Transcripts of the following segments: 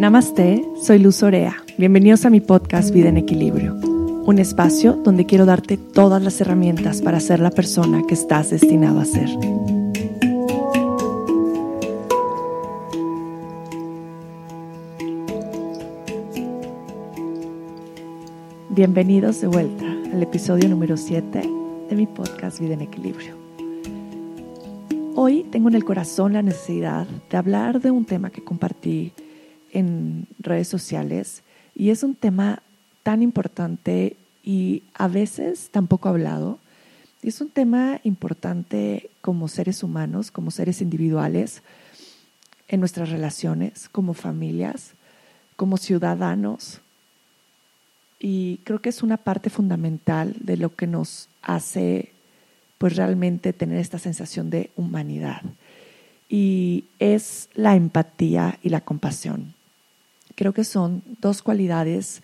Namaste, soy Luz Orea. Bienvenidos a mi podcast Vida en Equilibrio, un espacio donde quiero darte todas las herramientas para ser la persona que estás destinado a ser. Bienvenidos de vuelta al episodio número 7 de mi podcast Vida en Equilibrio. Hoy tengo en el corazón la necesidad de hablar de un tema que compartí en redes sociales y es un tema tan importante y a veces tan poco hablado. Es un tema importante como seres humanos, como seres individuales, en nuestras relaciones, como familias, como ciudadanos. Y creo que es una parte fundamental de lo que nos hace pues realmente tener esta sensación de humanidad. Y es la empatía y la compasión. Creo que son dos cualidades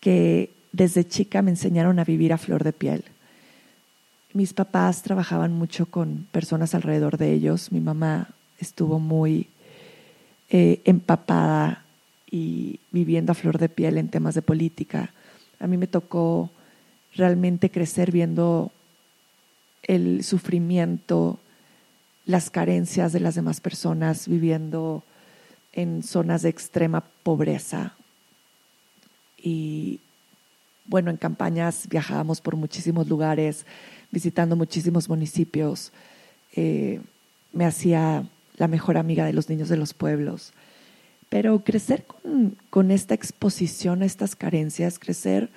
que desde chica me enseñaron a vivir a flor de piel. Mis papás trabajaban mucho con personas alrededor de ellos. Mi mamá estuvo muy eh, empapada y viviendo a flor de piel en temas de política. A mí me tocó realmente crecer viendo el sufrimiento, las carencias de las demás personas viviendo en zonas de extrema pobreza. Y bueno, en campañas viajábamos por muchísimos lugares, visitando muchísimos municipios. Eh, me hacía la mejor amiga de los niños de los pueblos. Pero crecer con, con esta exposición a estas carencias, crecer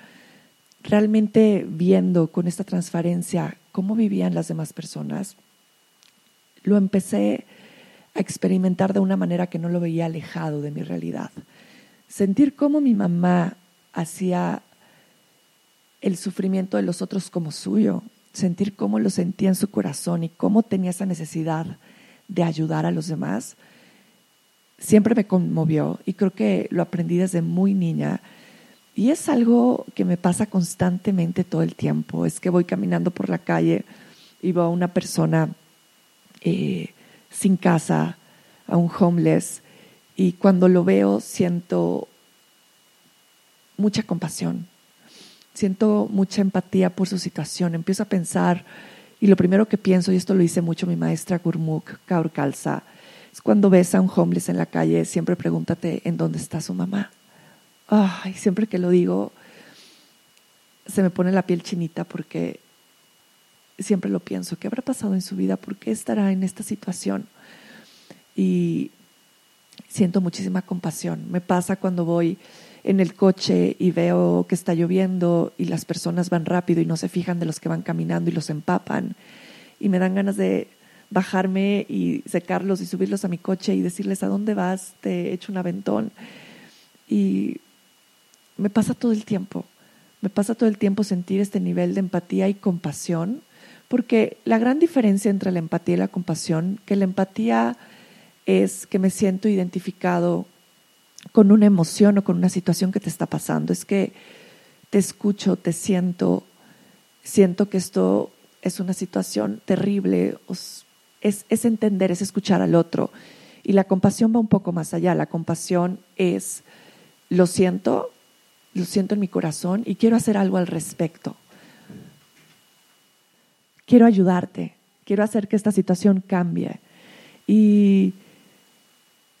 realmente viendo con esta transparencia cómo vivían las demás personas, lo empecé a experimentar de una manera que no lo veía alejado de mi realidad. Sentir cómo mi mamá hacía el sufrimiento de los otros como suyo, sentir cómo lo sentía en su corazón y cómo tenía esa necesidad de ayudar a los demás, siempre me conmovió y creo que lo aprendí desde muy niña y es algo que me pasa constantemente todo el tiempo. Es que voy caminando por la calle y veo a una persona eh, sin casa, a un homeless, y cuando lo veo siento mucha compasión, siento mucha empatía por su situación. Empiezo a pensar, y lo primero que pienso, y esto lo dice mucho mi maestra Gurmuk Kaur Kalsa, es cuando ves a un homeless en la calle, siempre pregúntate en dónde está su mamá ay, siempre que lo digo, se me pone la piel chinita porque siempre lo pienso, ¿qué habrá pasado en su vida? ¿Por qué estará en esta situación? Y siento muchísima compasión. Me pasa cuando voy en el coche y veo que está lloviendo y las personas van rápido y no se fijan de los que van caminando y los empapan. Y me dan ganas de bajarme y secarlos y subirlos a mi coche y decirles, ¿a dónde vas? Te he hecho un aventón. Y me pasa todo el tiempo. Me pasa todo el tiempo sentir este nivel de empatía y compasión, porque la gran diferencia entre la empatía y la compasión, que la empatía es que me siento identificado con una emoción o con una situación que te está pasando, es que te escucho, te siento, siento que esto es una situación terrible, es, es entender, es escuchar al otro. Y la compasión va un poco más allá, la compasión es, lo siento, lo siento en mi corazón y quiero hacer algo al respecto. Quiero ayudarte, quiero hacer que esta situación cambie. Y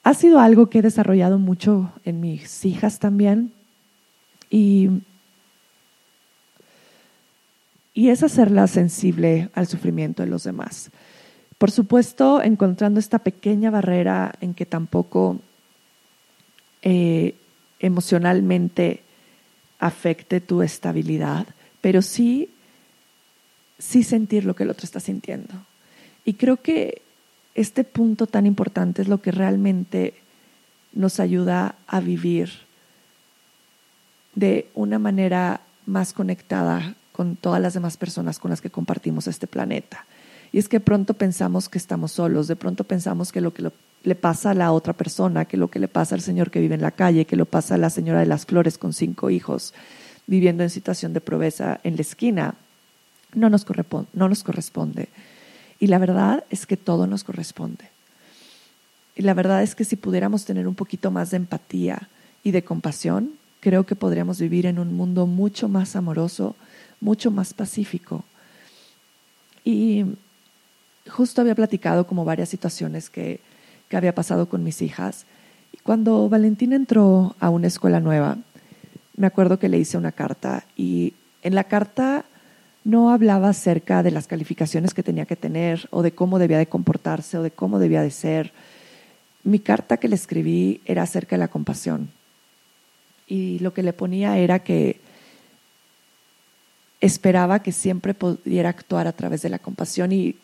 ha sido algo que he desarrollado mucho en mis hijas también. Y, y es hacerla sensible al sufrimiento de los demás. Por supuesto, encontrando esta pequeña barrera en que tampoco eh, emocionalmente afecte tu estabilidad, pero sí, sí sentir lo que el otro está sintiendo. Y creo que este punto tan importante es lo que realmente nos ayuda a vivir de una manera más conectada con todas las demás personas con las que compartimos este planeta. Y es que pronto pensamos que estamos solos, de pronto pensamos que lo que le pasa a la otra persona, que lo que le pasa al señor que vive en la calle, que lo pasa a la señora de las flores con cinco hijos viviendo en situación de pobreza en la esquina, no nos, no nos corresponde. Y la verdad es que todo nos corresponde. Y la verdad es que si pudiéramos tener un poquito más de empatía y de compasión, creo que podríamos vivir en un mundo mucho más amoroso, mucho más pacífico. Y justo había platicado como varias situaciones que, que había pasado con mis hijas. Y cuando Valentina entró a una escuela nueva, me acuerdo que le hice una carta y en la carta no hablaba acerca de las calificaciones que tenía que tener o de cómo debía de comportarse o de cómo debía de ser. Mi carta que le escribí era acerca de la compasión. Y lo que le ponía era que esperaba que siempre pudiera actuar a través de la compasión. Y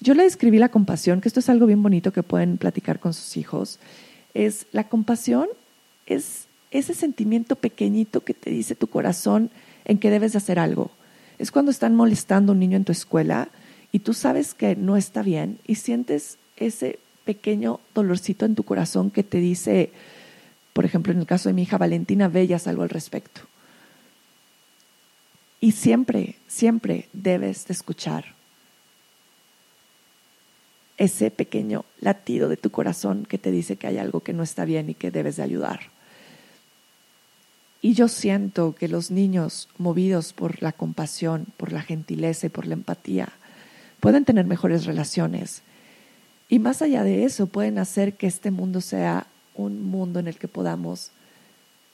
yo le escribí la compasión, que esto es algo bien bonito que pueden platicar con sus hijos. Es la compasión es ese sentimiento pequeñito que te dice tu corazón en que debes de hacer algo. Es cuando están molestando a un niño en tu escuela y tú sabes que no está bien y sientes ese pequeño dolorcito en tu corazón que te dice, por ejemplo, en el caso de mi hija Valentina, y algo al respecto. Y siempre, siempre debes de escuchar ese pequeño latido de tu corazón que te dice que hay algo que no está bien y que debes de ayudar. Y yo siento que los niños, movidos por la compasión, por la gentileza y por la empatía, pueden tener mejores relaciones. Y más allá de eso, pueden hacer que este mundo sea un mundo en el que podamos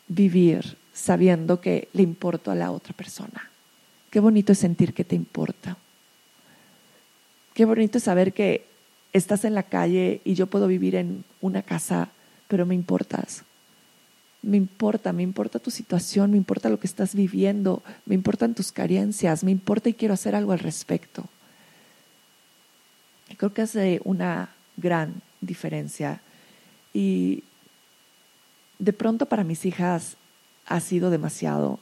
vivir sabiendo que le importo a la otra persona. Qué bonito es sentir que te importa. Qué bonito es saber que estás en la calle y yo puedo vivir en una casa, pero me importas me importa, me importa tu situación, me importa lo que estás viviendo, me importan tus carencias, me importa y quiero hacer algo al respecto. Creo que hace una gran diferencia. Y de pronto para mis hijas ha sido demasiado.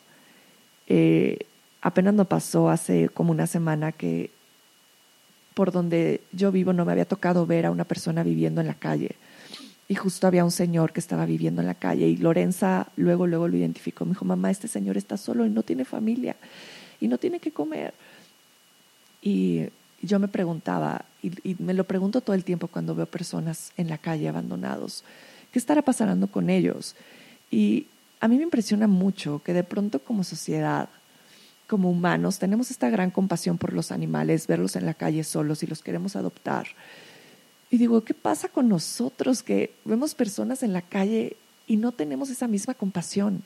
Eh, apenas no pasó hace como una semana que por donde yo vivo no me había tocado ver a una persona viviendo en la calle y justo había un señor que estaba viviendo en la calle y Lorenza luego, luego lo identificó. Me dijo, mamá, este señor está solo y no tiene familia y no tiene que comer. Y yo me preguntaba, y, me lo pregunto todo el tiempo cuando veo personas en la calle abandonados, ¿qué estará pasando con ellos? Y a mí me impresiona mucho que de pronto como sociedad, como humanos, tenemos esta gran compasión por los animales, verlos en la calle solos y los queremos adoptar y digo, ¿qué pasa con nosotros que vemos personas en la calle y no tenemos esa misma compasión?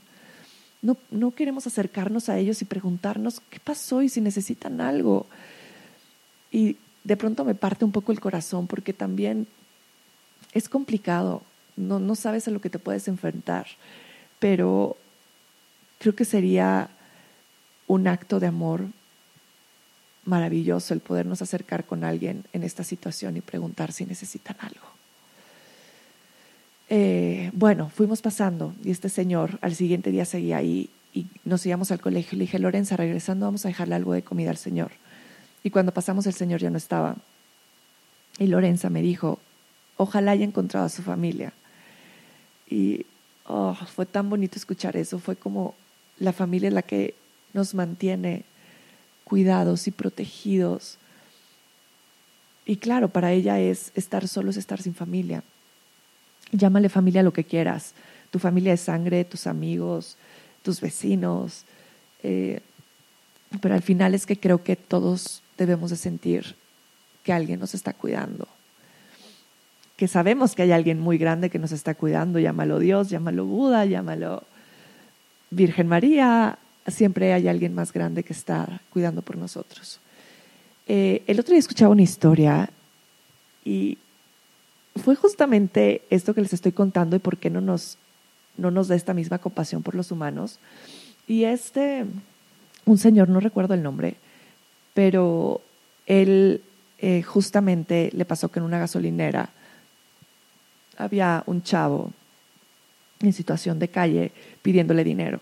No, no queremos acercarnos a ellos y preguntarnos qué pasó y si necesitan algo. Y de pronto me parte un poco el corazón porque también es complicado, no, no sabes a lo que te puedes enfrentar, pero creo que sería un acto de amor maravilloso el podernos acercar con alguien en esta situación y preguntar si necesitan algo. Eh, bueno, fuimos pasando y este señor al siguiente día seguía ahí y nos íbamos al colegio. Le dije, Lorenza, regresando vamos a dejarle algo de comida al señor. Y cuando pasamos el señor ya no estaba. Y Lorenza me dijo, ojalá haya encontrado a su familia. Y oh, fue tan bonito escuchar eso. Fue como la familia la que nos mantiene cuidados y protegidos. Y claro, para ella es estar solo, es estar sin familia. Llámale familia lo que quieras, tu familia de sangre, tus amigos, tus vecinos. Eh, pero al final es que creo que todos debemos de sentir que alguien nos está cuidando. Que sabemos que hay alguien muy grande que nos está cuidando, llámalo Dios, llámalo Buda, llámalo Virgen María, siempre hay alguien más grande que está cuidando por nosotros. Eh, el otro día escuchaba una historia y fue justamente esto que les estoy contando y por qué no nos, no nos da esta misma compasión por los humanos. Y este, un señor, no recuerdo el nombre, pero él eh, justamente le pasó que en una gasolinera había un chavo en situación de calle pidiéndole dinero.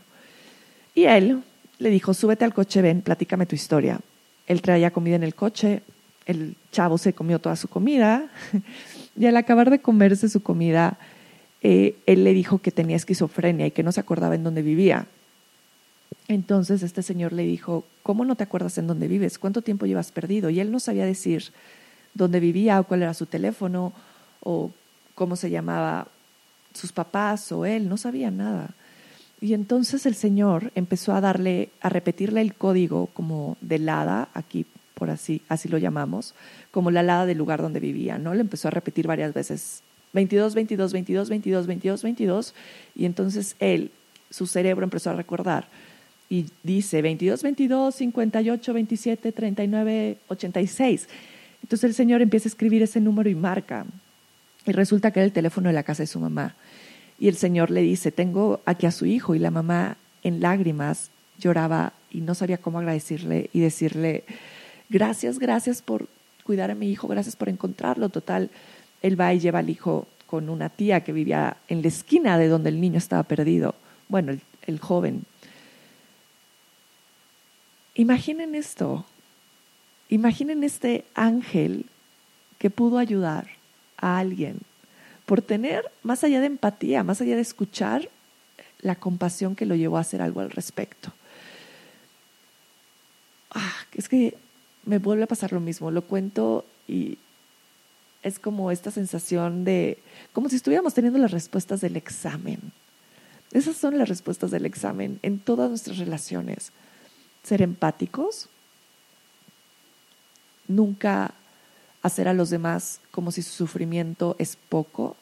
Y él le dijo, súbete al coche, ven, platícame tu historia. Él traía comida en el coche, el chavo se comió toda su comida y al acabar de comerse su comida, eh, él le dijo que tenía esquizofrenia y que no se acordaba en dónde vivía. Entonces este señor le dijo, ¿cómo no te acuerdas en dónde vives? ¿Cuánto tiempo llevas perdido? Y él no sabía decir dónde vivía o cuál era su teléfono o cómo se llamaba sus papás o él, no sabía nada. Y entonces el Señor empezó a darle, a repetirle el código como de hada, aquí por así, así lo llamamos, como la hada del lugar donde vivía, ¿no? Le empezó a repetir varias veces, 22, 22, 22, 22, 22, 22, y entonces él, su cerebro empezó a recordar y dice 22, 22, 58, 27, 39, 86. Entonces el Señor empieza a escribir ese número y marca. Y resulta que era el teléfono de la casa de su mamá. Y el Señor le dice, tengo aquí a su hijo. Y la mamá en lágrimas lloraba y no sabía cómo agradecerle y decirle, gracias, gracias por cuidar a mi hijo, gracias por encontrarlo. Total, él va y lleva al hijo con una tía que vivía en la esquina de donde el niño estaba perdido. Bueno, el, el joven. Imaginen esto, imaginen este ángel que pudo ayudar a alguien por tener, más allá de empatía, más allá de escuchar, la compasión que lo llevó a hacer algo al respecto. Ah, es que me vuelve a pasar lo mismo, lo cuento y es como esta sensación de, como si estuviéramos teniendo las respuestas del examen. Esas son las respuestas del examen en todas nuestras relaciones. Ser empáticos, nunca hacer a los demás como si su sufrimiento es poco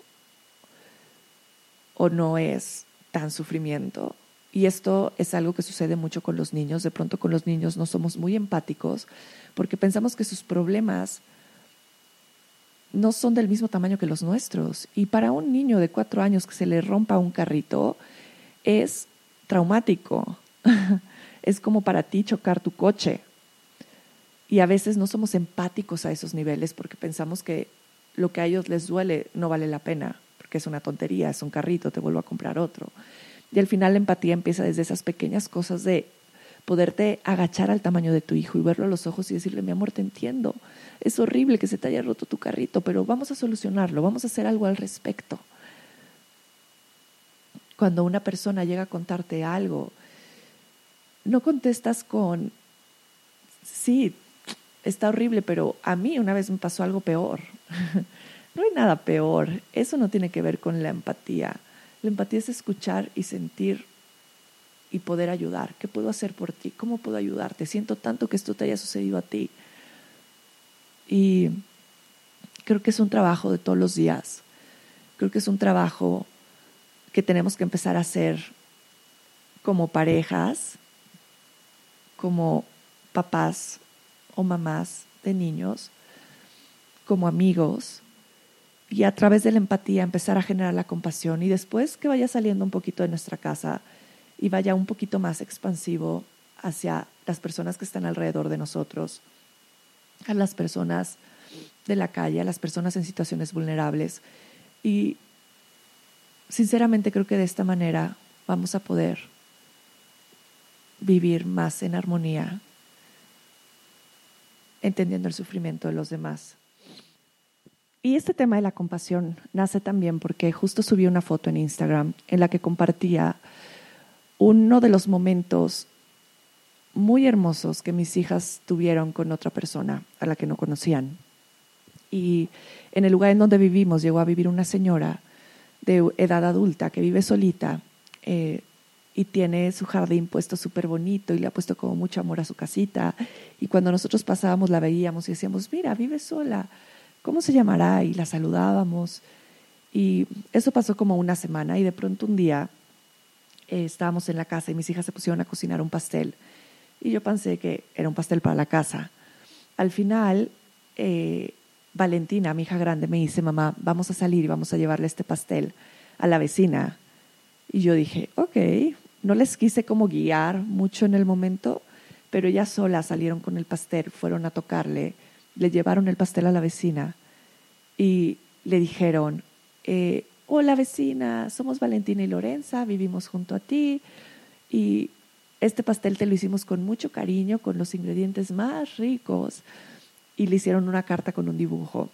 o no es tan sufrimiento. Y esto es algo que sucede mucho con los niños. De pronto con los niños no somos muy empáticos porque pensamos que sus problemas no son del mismo tamaño que los nuestros. Y para un niño de cuatro años que se le rompa un carrito es traumático. es como para ti chocar tu coche. Y a veces no somos empáticos a esos niveles porque pensamos que lo que a ellos les duele no vale la pena, porque es una tontería, es un carrito, te vuelvo a comprar otro. Y al final la empatía empieza desde esas pequeñas cosas de poderte agachar al tamaño de tu hijo y verlo a los ojos y decirle, mi amor, te entiendo, es horrible que se te haya roto tu carrito, pero vamos a solucionarlo, vamos a hacer algo al respecto. Cuando una persona llega a contarte algo, no contestas con, sí, está horrible, pero a mí una vez me pasó algo peor. no hay nada peor. Eso no tiene que ver con la empatía. La empatía es escuchar y sentir y poder ayudar. ¿Qué puedo hacer por ti? ¿Cómo puedo ayudarte? Siento tanto que esto te haya sucedido a ti. Y creo que es un trabajo de todos los días. Creo que es un trabajo que tenemos que empezar a hacer como parejas, como papás, o mamás de niños como amigos y a través de la empatía empezar a generar la compasión y después que vaya saliendo un poquito de nuestra casa y vaya un poquito más expansivo hacia las personas que están alrededor de nosotros, a las personas de la calle, a las personas en situaciones vulnerables. Y sinceramente creo que de esta manera vamos a poder vivir más en armonía entendiendo el sufrimiento de los demás. Y este tema de la compasión nace también porque justo subí una foto en Instagram en la que compartía uno de los momentos muy hermosos que mis hijas tuvieron con otra persona a la que no conocían. Y en el lugar en donde vivimos llegó a vivir una señora de edad adulta que vive solita, eh, y tiene su jardín puesto súper bonito y le ha puesto como mucho amor a su casita. Y cuando nosotros pasábamos la veíamos y decíamos, mira, vive sola, ¿cómo se llamará? Y la saludábamos. Y eso pasó como una semana y de pronto un día eh, estábamos en la casa y mis hijas se pusieron a cocinar un pastel. Y yo pensé que era un pastel para la casa. Al final, eh, Valentina, mi hija grande, me dice, mamá, vamos a salir y vamos a llevarle este pastel a la vecina. Y yo dije, ok, no les quise como guiar mucho en el momento, pero ya solas salieron con el pastel, fueron a tocarle, le llevaron el pastel a la vecina y le dijeron, eh, hola vecina, somos Valentina y Lorenza, vivimos junto a ti y este pastel te lo hicimos con mucho cariño, con los ingredientes más ricos y le hicieron una carta con un dibujo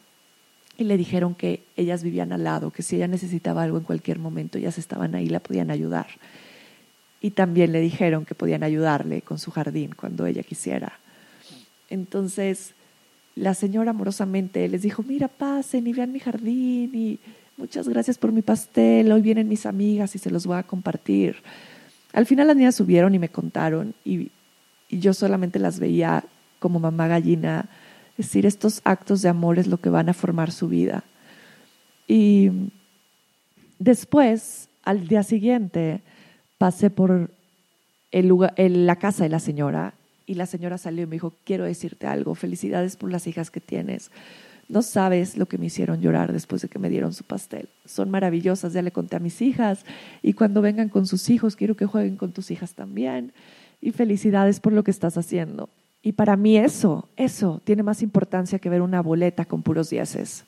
y le dijeron que ellas vivían al lado, que si ella necesitaba algo en cualquier momento, ellas estaban ahí, la podían ayudar y también le dijeron que podían ayudarle con su jardín cuando ella quisiera. Entonces, la señora amorosamente les dijo, mira, pasen y vean mi jardín y muchas gracias por mi pastel, hoy vienen mis amigas y se los voy a compartir. Al final las niñas subieron y me contaron y, y yo solamente las veía como mamá gallina, es decir, estos actos de amor es lo que van a formar su vida. Y después, al día siguiente, pasé por el lugar, la casa de la señora y la señora salió y me dijo, quiero decirte algo, felicidades por las hijas que tienes. No sabes lo que me hicieron llorar después de que me dieron su pastel. Son maravillosas, ya le conté a mis hijas y cuando vengan con sus hijos, quiero que jueguen con tus hijas también. Y felicidades por lo que estás haciendo. Y para mí eso, eso tiene más importancia que ver una boleta con puros dieces.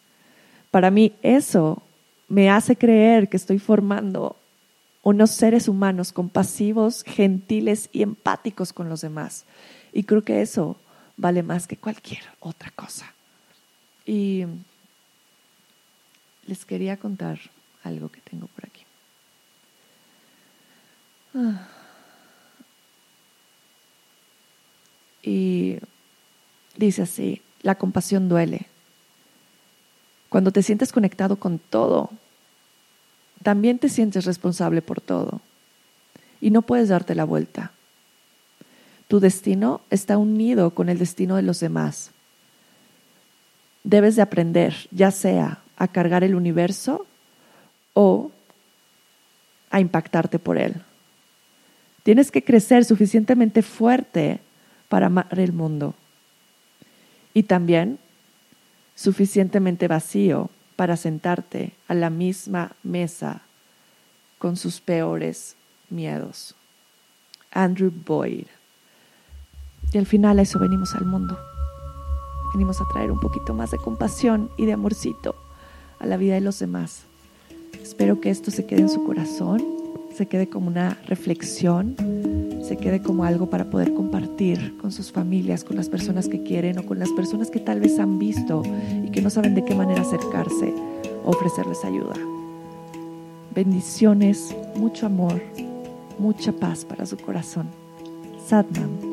Para mí eso me hace creer que estoy formando unos seres humanos compasivos, gentiles y empáticos con los demás. Y creo que eso vale más que cualquier otra cosa. Y les quería contar algo que tengo por aquí. Ah. Y dice así, la compasión duele. Cuando te sientes conectado con todo, también te sientes responsable por todo. Y no puedes darte la vuelta. Tu destino está unido con el destino de los demás. Debes de aprender, ya sea a cargar el universo o a impactarte por él. Tienes que crecer suficientemente fuerte para amar el mundo y también suficientemente vacío para sentarte a la misma mesa con sus peores miedos. Andrew Boyd. Y al final a eso venimos al mundo. Venimos a traer un poquito más de compasión y de amorcito a la vida de los demás. Espero que esto se quede en su corazón, se quede como una reflexión quede como algo para poder compartir con sus familias, con las personas que quieren o con las personas que tal vez han visto y que no saben de qué manera acercarse o ofrecerles ayuda. Bendiciones, mucho amor, mucha paz para su corazón. Sadman.